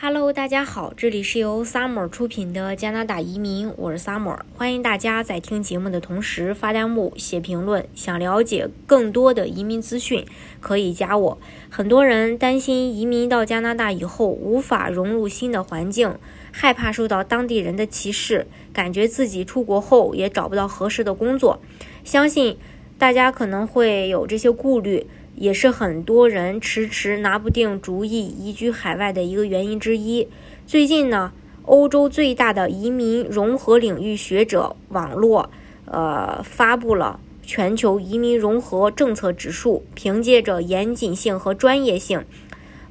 Hello，大家好，这里是由 Summer 出品的加拿大移民，我是 Summer，欢迎大家在听节目的同时发弹幕、写评论。想了解更多的移民资讯，可以加我。很多人担心移民到加拿大以后无法融入新的环境，害怕受到当地人的歧视，感觉自己出国后也找不到合适的工作。相信大家可能会有这些顾虑。也是很多人迟迟拿不定主意移居海外的一个原因之一。最近呢，欧洲最大的移民融合领域学者网络，呃，发布了全球移民融合政策指数，凭借着严谨性和专业性，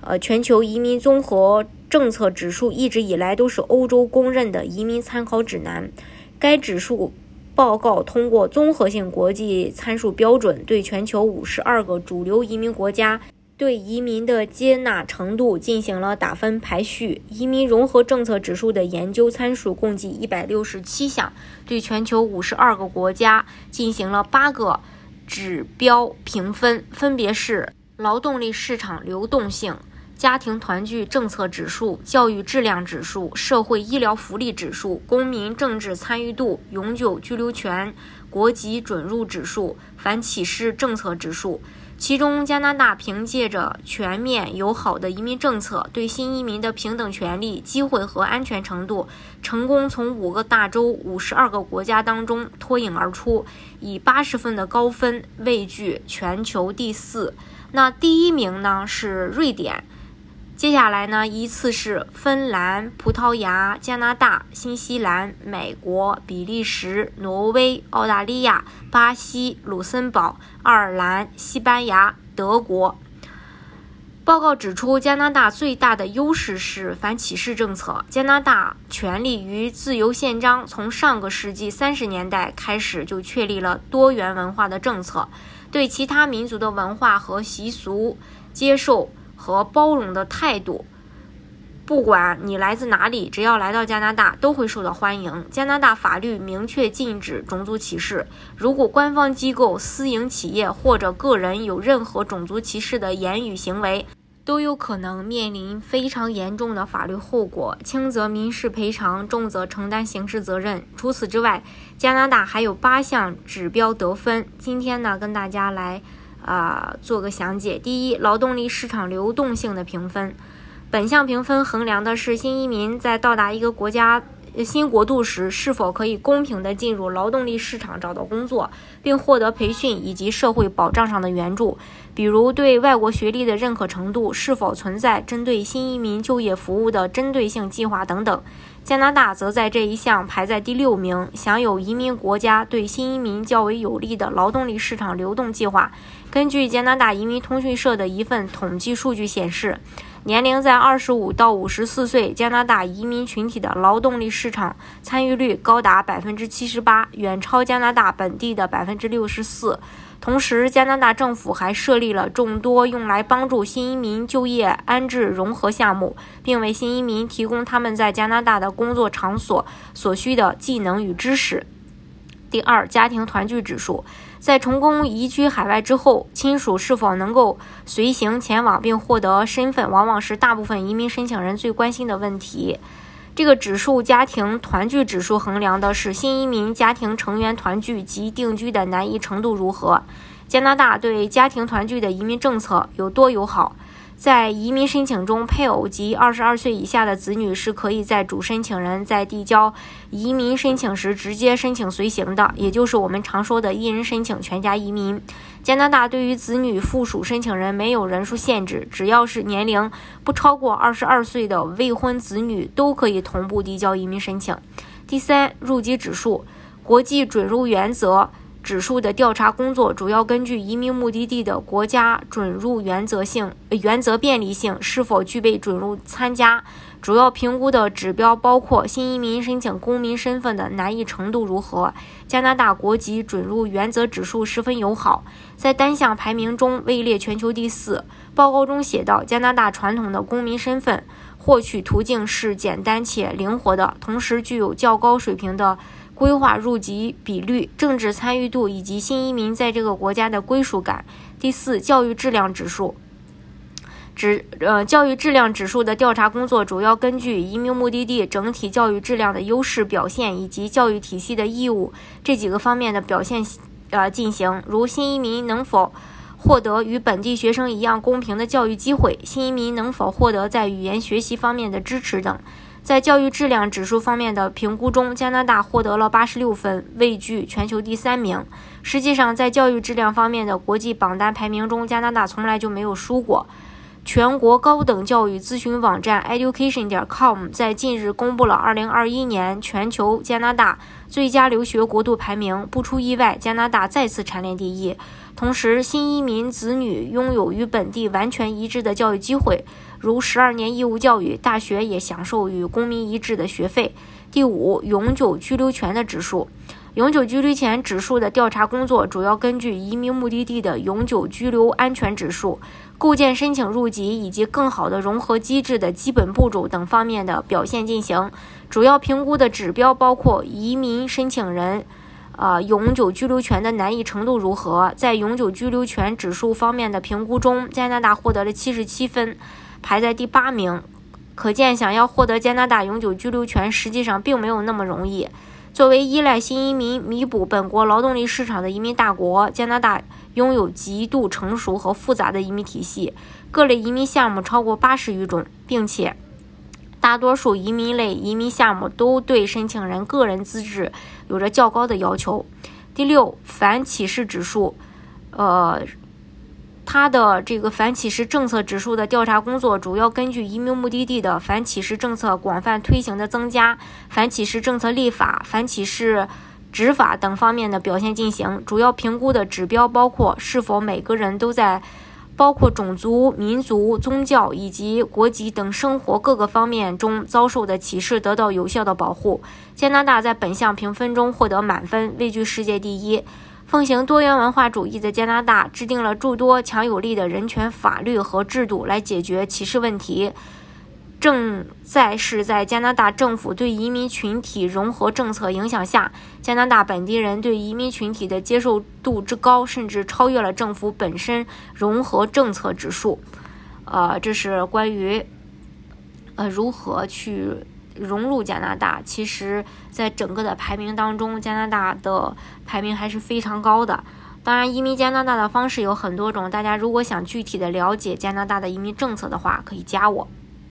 呃，全球移民综合政策指数一直以来都是欧洲公认的移民参考指南。该指数。报告通过综合性国际参数标准，对全球五十二个主流移民国家对移民的接纳程度进行了打分排序。移民融合政策指数的研究参数共计一百六十七项，对全球五十二个国家进行了八个指标评分，分别是劳动力市场流动性。家庭团聚政策指数、教育质量指数、社会医疗福利指数、公民政治参与度、永久居留权、国籍准入指数、反歧视政策指数。其中，加拿大凭借着全面友好的移民政策，对新移民的平等权利、机会和安全程度，成功从五个大洲、五十二个国家当中脱颖而出，以八十分的高分位居全球第四。那第一名呢是瑞典。接下来呢，依次是芬兰、葡萄牙、加拿大、新西兰、美国、比利时、挪威、澳大利亚、巴西、卢森堡、爱尔兰、西班牙、德国。报告指出，加拿大最大的优势是反歧视政策。加拿大权利与自由宪章从上个世纪三十年代开始就确立了多元文化的政策，对其他民族的文化和习俗接受。和包容的态度，不管你来自哪里，只要来到加拿大，都会受到欢迎。加拿大法律明确禁止种族歧视，如果官方机构、私营企业或者个人有任何种族歧视的言语行为，都有可能面临非常严重的法律后果，轻则民事赔偿，重则承担刑事责任。除此之外，加拿大还有八项指标得分。今天呢，跟大家来。啊，做个详解。第一，劳动力市场流动性的评分，本项评分衡量的是新移民在到达一个国家新国度时，是否可以公平地进入劳动力市场找到工作，并获得培训以及社会保障上的援助，比如对外国学历的认可程度，是否存在针对新移民就业服务的针对性计划等等。加拿大则在这一项排在第六名，享有移民国家对新移民较为有利的劳动力市场流动计划。根据加拿大移民通讯社的一份统计数据显示，年龄在二十五到五十四岁加拿大移民群体的劳动力市场参与率高达百分之七十八，远超加拿大本地的百分之六十四。同时，加拿大政府还设立了众多用来帮助新移民就业、安置、融合项目，并为新移民提供他们在加拿大的工作场所所需的技能与知识。第二，家庭团聚指数，在成功移居海外之后，亲属是否能够随行前往并获得身份，往往是大部分移民申请人最关心的问题。这个指数家庭团聚指数衡量的是新移民家庭成员团聚及定居的难易程度如何。加拿大对家庭团聚的移民政策有多友好？在移民申请中，配偶及二十二岁以下的子女是可以在主申请人在递交移民申请时直接申请随行的，也就是我们常说的一人申请全家移民。加拿大对于子女附属申请人没有人数限制，只要是年龄不超过二十二岁的未婚子女都可以同步递交移民申请。第三，入籍指数，国际准入原则。指数的调查工作主要根据移民目的地的国家准入原则性、原则便利性是否具备准入参加。主要评估的指标包括新移民申请公民身份的难易程度如何。加拿大国籍准入原则指数十分友好，在单项排名中位列全球第四。报告中写道，加拿大传统的公民身份获取途径是简单且灵活的，同时具有较高水平的。规划入籍比率、政治参与度以及新移民在这个国家的归属感。第四，教育质量指数。指呃教育质量指数的调查工作主要根据移民目的地整体教育质量的优势表现以及教育体系的义务这几个方面的表现呃进行，如新移民能否获得与本地学生一样公平的教育机会，新移民能否获得在语言学习方面的支持等。在教育质量指数方面的评估中，加拿大获得了八十六分，位居全球第三名。实际上，在教育质量方面的国际榜单排名中，加拿大从来就没有输过。全国高等教育咨询网站 Education 点 com 在近日公布了2021年全球加拿大最佳留学国度排名，不出意外，加拿大再次蝉联第一。同时，新移民子女拥有与本地完全一致的教育机会，如十二年义务教育，大学也享受与公民一致的学费。第五，永久居留权的指数。永久居留权指数的调查工作主要根据移民目的地的永久居留安全指数、构建申请入籍以及更好的融合机制的基本步骤等方面的表现进行。主要评估的指标包括移民申请人，呃，永久居留权的难易程度如何。在永久居留权指数方面的评估中，加拿大获得了七十七分，排在第八名。可见，想要获得加拿大永久居留权，实际上并没有那么容易。作为依赖新移民弥补本国劳动力市场的移民大国，加拿大拥有极度成熟和复杂的移民体系，各类移民项目超过八十余种，并且大多数移民类移民项目都对申请人个人资质有着较高的要求。第六，反歧视指数，呃。它的这个反歧视政策指数的调查工作，主要根据移民目的地的反歧视政策广泛推行的增加、反歧视政策立法、反歧视执法等方面的表现进行。主要评估的指标包括是否每个人都在包括种族、民族、宗教以及国籍等生活各个方面中遭受的歧视得到有效的保护。加拿大在本项评分中获得满分，位居世界第一。奉行多元文化主义的加拿大制定了诸多强有力的人权法律和制度来解决歧视问题，正在是在加拿大政府对移民群体融合政策影响下，加拿大本地人对移民群体的接受度之高，甚至超越了政府本身融合政策指数。呃，这是关于呃如何去。融入加拿大，其实，在整个的排名当中，加拿大的排名还是非常高的。当然，移民加拿大的方式有很多种，大家如果想具体的了解加拿大的移民政策的话，可以加我。